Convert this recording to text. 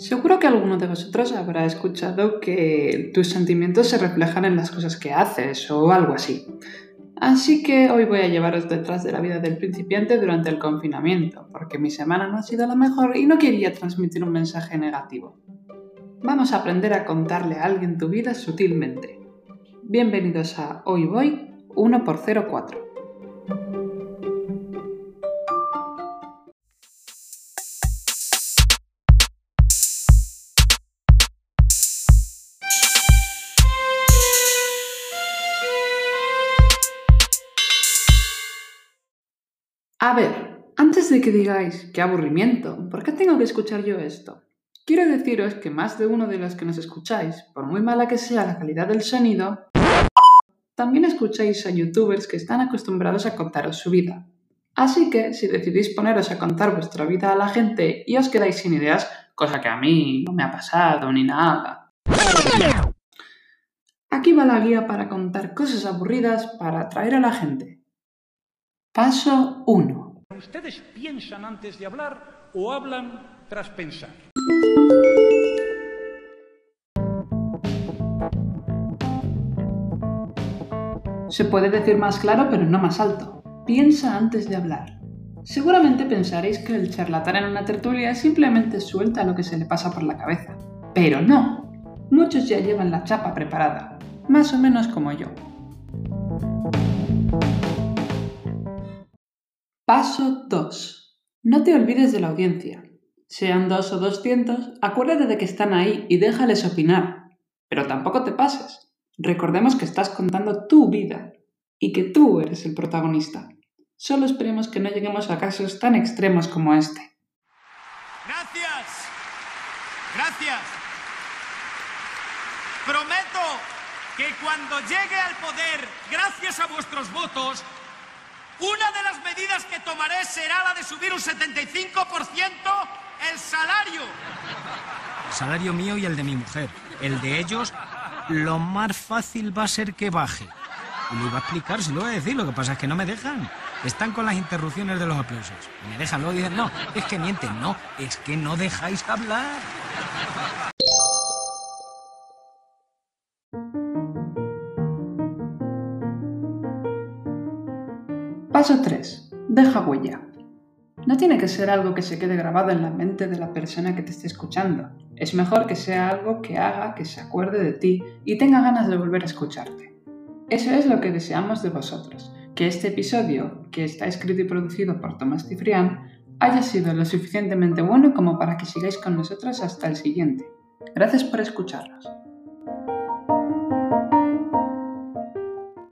Seguro que alguno de vosotros habrá escuchado que tus sentimientos se reflejan en las cosas que haces o algo así. Así que hoy voy a llevaros detrás de la vida del principiante durante el confinamiento, porque mi semana no ha sido la mejor y no quería transmitir un mensaje negativo. Vamos a aprender a contarle a alguien tu vida sutilmente. Bienvenidos a Hoy Voy 1x04. A ver, antes de que digáis qué aburrimiento, ¿por qué tengo que escuchar yo esto? Quiero deciros que más de uno de los que nos escucháis, por muy mala que sea la calidad del sonido, también escucháis a youtubers que están acostumbrados a contaros su vida. Así que si decidís poneros a contar vuestra vida a la gente y os quedáis sin ideas, cosa que a mí no me ha pasado ni nada. Aquí va la guía para contar cosas aburridas para atraer a la gente. Paso 1. ¿Ustedes piensan antes de hablar o hablan tras pensar? Se puede decir más claro, pero no más alto. Piensa antes de hablar. Seguramente pensaréis que el charlatán en una tertulia simplemente suelta lo que se le pasa por la cabeza. Pero no. Muchos ya llevan la chapa preparada, más o menos como yo. Paso 2. No te olvides de la audiencia. Sean dos o doscientos, acuérdate de que están ahí y déjales opinar. Pero tampoco te pases. Recordemos que estás contando tu vida y que tú eres el protagonista. Solo esperemos que no lleguemos a casos tan extremos como este. Gracias. Gracias. Prometo que cuando llegue al poder, gracias a vuestros votos, una de las medidas que tomaré será la de subir un 75% el salario. El salario mío y el de mi mujer. El de ellos, lo más fácil va a ser que baje. Y lo iba a explicar, se lo voy a decir, lo que pasa es que no me dejan. Están con las interrupciones de los aplausos. Me dejan, luego dicen, no, es que mienten, no, es que no dejáis hablar. Paso 3. Deja huella. No tiene que ser algo que se quede grabado en la mente de la persona que te esté escuchando. Es mejor que sea algo que haga que se acuerde de ti y tenga ganas de volver a escucharte. Eso es lo que deseamos de vosotros, que este episodio, que está escrito y producido por Tomás Cifrián, haya sido lo suficientemente bueno como para que sigáis con nosotros hasta el siguiente. Gracias por escucharnos.